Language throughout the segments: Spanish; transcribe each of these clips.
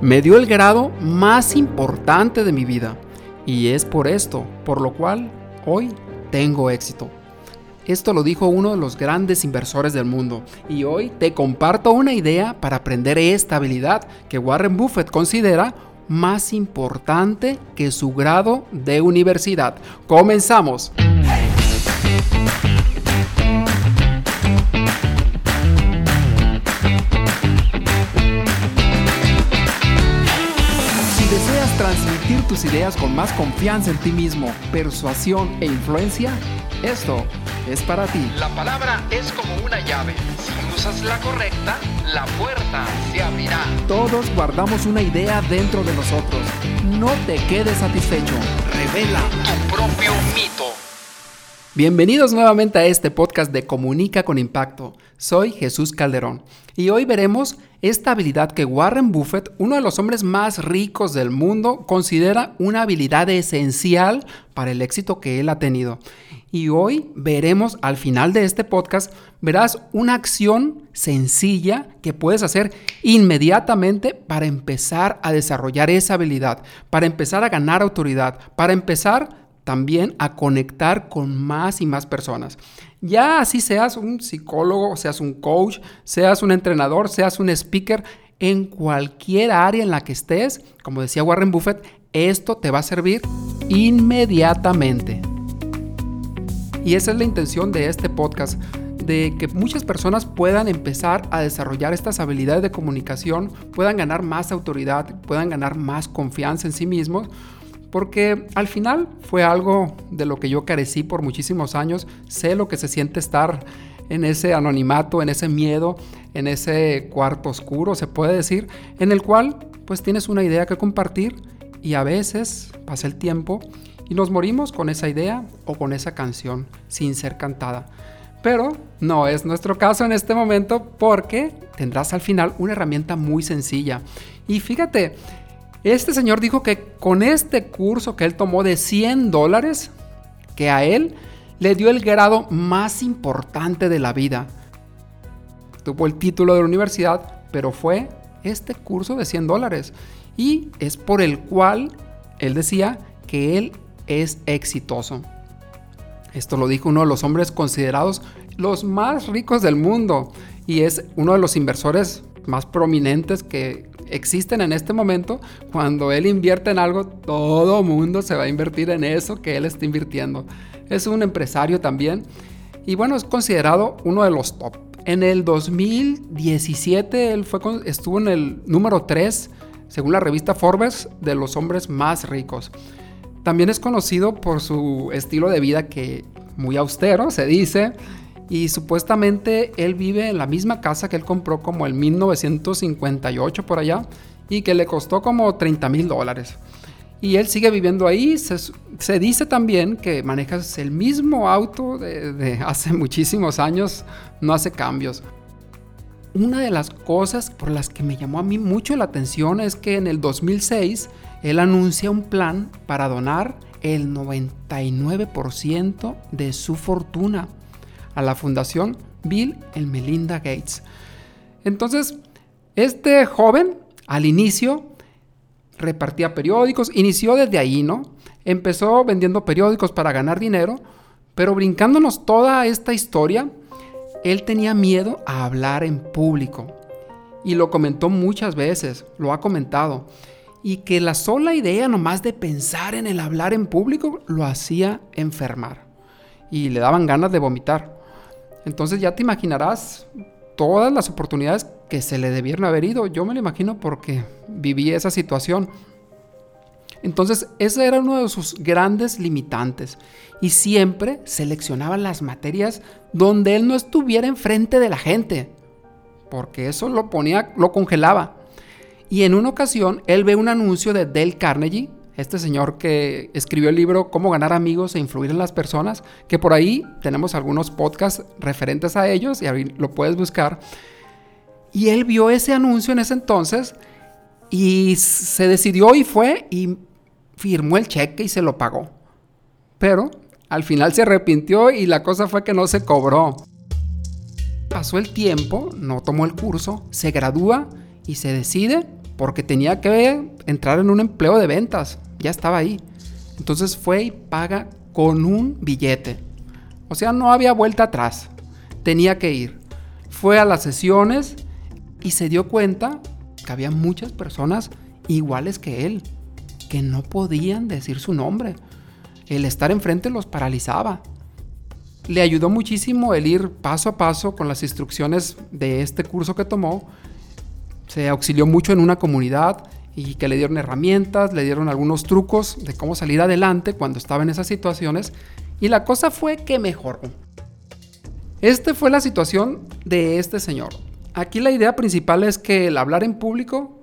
me dio el grado más importante de mi vida. Y es por esto, por lo cual hoy tengo éxito. Esto lo dijo uno de los grandes inversores del mundo y hoy te comparto una idea para aprender esta habilidad que Warren Buffett considera más importante que su grado de universidad. Comenzamos. Tus ideas con más confianza en ti mismo, persuasión e influencia, esto es para ti. La palabra es como una llave. Si usas la correcta, la puerta se abrirá. Todos guardamos una idea dentro de nosotros. No te quedes satisfecho. Revela Tu propio mito. Bienvenidos nuevamente a este podcast de Comunica con Impacto. Soy Jesús Calderón y hoy veremos esta habilidad que Warren Buffett, uno de los hombres más ricos del mundo, considera una habilidad esencial para el éxito que él ha tenido. Y hoy veremos al final de este podcast, verás una acción sencilla que puedes hacer inmediatamente para empezar a desarrollar esa habilidad, para empezar a ganar autoridad, para empezar también a conectar con más y más personas. Ya así seas un psicólogo, seas un coach, seas un entrenador, seas un speaker, en cualquier área en la que estés, como decía Warren Buffett, esto te va a servir inmediatamente. Y esa es la intención de este podcast, de que muchas personas puedan empezar a desarrollar estas habilidades de comunicación, puedan ganar más autoridad, puedan ganar más confianza en sí mismos, porque al final fue algo de lo que yo carecí por muchísimos años, sé lo que se siente estar en ese anonimato, en ese miedo, en ese cuarto oscuro, se puede decir, en el cual pues tienes una idea que compartir y a veces pasa el tiempo y nos morimos con esa idea o con esa canción sin ser cantada. Pero no es nuestro caso en este momento porque tendrás al final una herramienta muy sencilla. Y fíjate, este señor dijo que con este curso que él tomó de 100 dólares, que a él le dio el grado más importante de la vida. Tuvo el título de la universidad, pero fue este curso de 100 dólares. Y es por el cual él decía que él es exitoso. Esto lo dijo uno de los hombres considerados los más ricos del mundo y es uno de los inversores más prominentes que existen en este momento. Cuando él invierte en algo, todo mundo se va a invertir en eso que él está invirtiendo. Es un empresario también y bueno, es considerado uno de los top. En el 2017 él fue, estuvo en el número 3, según la revista Forbes, de los hombres más ricos. También es conocido por su estilo de vida que muy austero, se dice, y supuestamente él vive en la misma casa que él compró como en 1958 por allá y que le costó como 30 mil dólares. Y él sigue viviendo ahí. Se, dice también que maneja el mismo auto de, de hace muchísimos años, no hace cambios. Una de las cosas por las que me llamó a mí mucho la atención es que en el 2006 él anuncia un plan para donar el 99% de su fortuna a la fundación Bill y Melinda Gates. Entonces, este joven al inicio repartía periódicos, inició desde ahí, ¿no? Empezó vendiendo periódicos para ganar dinero, pero brincándonos toda esta historia, él tenía miedo a hablar en público. Y lo comentó muchas veces, lo ha comentado y que la sola idea nomás de pensar en el hablar en público lo hacía enfermar y le daban ganas de vomitar. Entonces ya te imaginarás todas las oportunidades que se le debieron haber ido. Yo me lo imagino porque viví esa situación. Entonces ese era uno de sus grandes limitantes y siempre seleccionaba las materias donde él no estuviera enfrente de la gente, porque eso lo ponía, lo congelaba. Y en una ocasión él ve un anuncio de Dale Carnegie, este señor que escribió el libro Cómo ganar amigos e influir en las personas, que por ahí tenemos algunos podcasts referentes a ellos y ahí lo puedes buscar. Y él vio ese anuncio en ese entonces y se decidió y fue y firmó el cheque y se lo pagó. Pero al final se arrepintió y la cosa fue que no se cobró. Pasó el tiempo, no tomó el curso, se gradúa y se decide porque tenía que entrar en un empleo de ventas, ya estaba ahí. Entonces fue y paga con un billete. O sea, no había vuelta atrás, tenía que ir. Fue a las sesiones y se dio cuenta que había muchas personas iguales que él, que no podían decir su nombre. El estar enfrente los paralizaba. Le ayudó muchísimo el ir paso a paso con las instrucciones de este curso que tomó. Se auxilió mucho en una comunidad y que le dieron herramientas, le dieron algunos trucos de cómo salir adelante cuando estaba en esas situaciones y la cosa fue que mejoró. Esta fue la situación de este señor. Aquí la idea principal es que el hablar en público,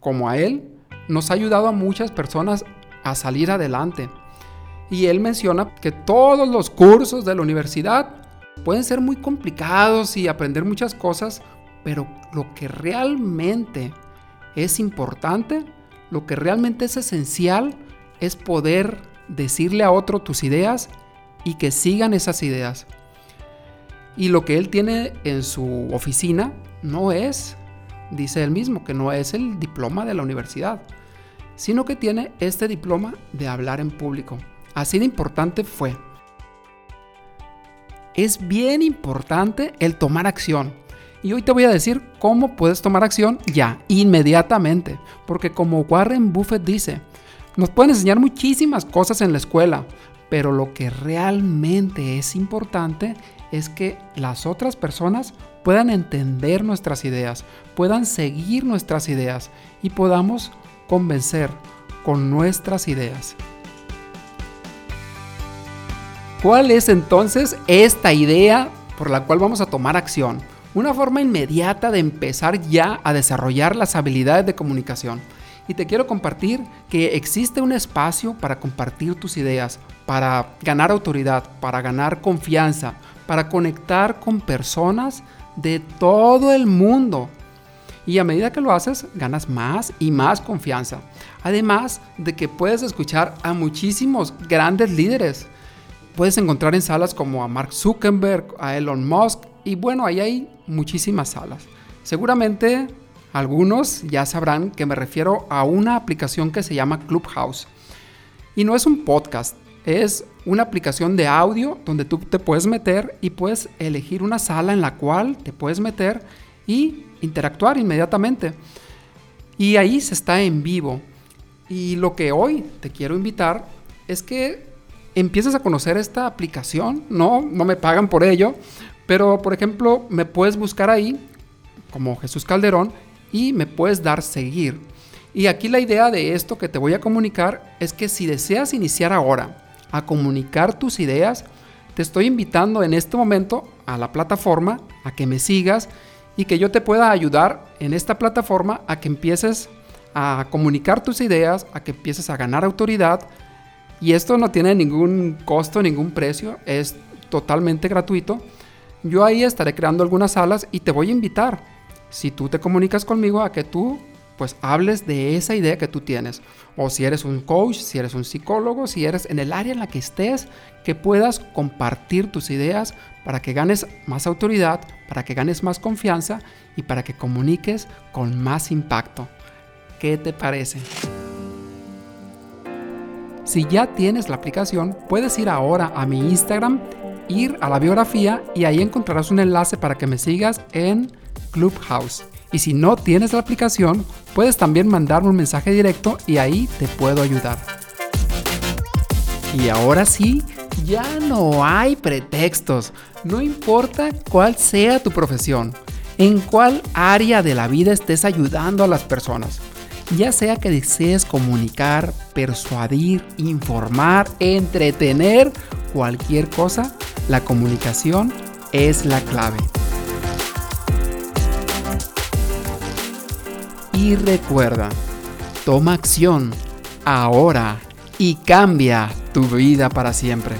como a él, nos ha ayudado a muchas personas a salir adelante. Y él menciona que todos los cursos de la universidad pueden ser muy complicados y aprender muchas cosas, pero lo que realmente es importante, lo que realmente es esencial, es poder decirle a otro tus ideas y que sigan esas ideas. Y lo que él tiene en su oficina no es, dice él mismo, que no es el diploma de la universidad, sino que tiene este diploma de hablar en público. Así de importante fue. Es bien importante el tomar acción. Y hoy te voy a decir cómo puedes tomar acción ya, inmediatamente. Porque como Warren Buffett dice, nos pueden enseñar muchísimas cosas en la escuela, pero lo que realmente es importante es que las otras personas puedan entender nuestras ideas, puedan seguir nuestras ideas y podamos convencer con nuestras ideas. ¿Cuál es entonces esta idea por la cual vamos a tomar acción? Una forma inmediata de empezar ya a desarrollar las habilidades de comunicación. Y te quiero compartir que existe un espacio para compartir tus ideas, para ganar autoridad, para ganar confianza, para conectar con personas de todo el mundo. Y a medida que lo haces, ganas más y más confianza. Además de que puedes escuchar a muchísimos grandes líderes. Puedes encontrar en salas como a Mark Zuckerberg, a Elon Musk, y bueno, ahí hay muchísimas salas. Seguramente algunos ya sabrán que me refiero a una aplicación que se llama Clubhouse. Y no es un podcast, es una aplicación de audio donde tú te puedes meter y puedes elegir una sala en la cual te puedes meter y interactuar inmediatamente. Y ahí se está en vivo. Y lo que hoy te quiero invitar es que empieces a conocer esta aplicación. No, no me pagan por ello. Pero, por ejemplo, me puedes buscar ahí como Jesús Calderón y me puedes dar seguir. Y aquí la idea de esto que te voy a comunicar es que si deseas iniciar ahora a comunicar tus ideas, te estoy invitando en este momento a la plataforma, a que me sigas y que yo te pueda ayudar en esta plataforma a que empieces a comunicar tus ideas, a que empieces a ganar autoridad. Y esto no tiene ningún costo, ningún precio, es totalmente gratuito. Yo ahí estaré creando algunas salas y te voy a invitar, si tú te comunicas conmigo, a que tú pues hables de esa idea que tú tienes. O si eres un coach, si eres un psicólogo, si eres en el área en la que estés, que puedas compartir tus ideas para que ganes más autoridad, para que ganes más confianza y para que comuniques con más impacto. ¿Qué te parece? Si ya tienes la aplicación, puedes ir ahora a mi Instagram, ir a la biografía y ahí encontrarás un enlace para que me sigas en Clubhouse. Y si no tienes la aplicación, puedes también mandarme un mensaje directo y ahí te puedo ayudar. Y ahora sí, ya no hay pretextos. No importa cuál sea tu profesión, en cuál área de la vida estés ayudando a las personas. Ya sea que desees comunicar, persuadir, informar, entretener, cualquier cosa, la comunicación es la clave. Y recuerda, toma acción ahora y cambia tu vida para siempre.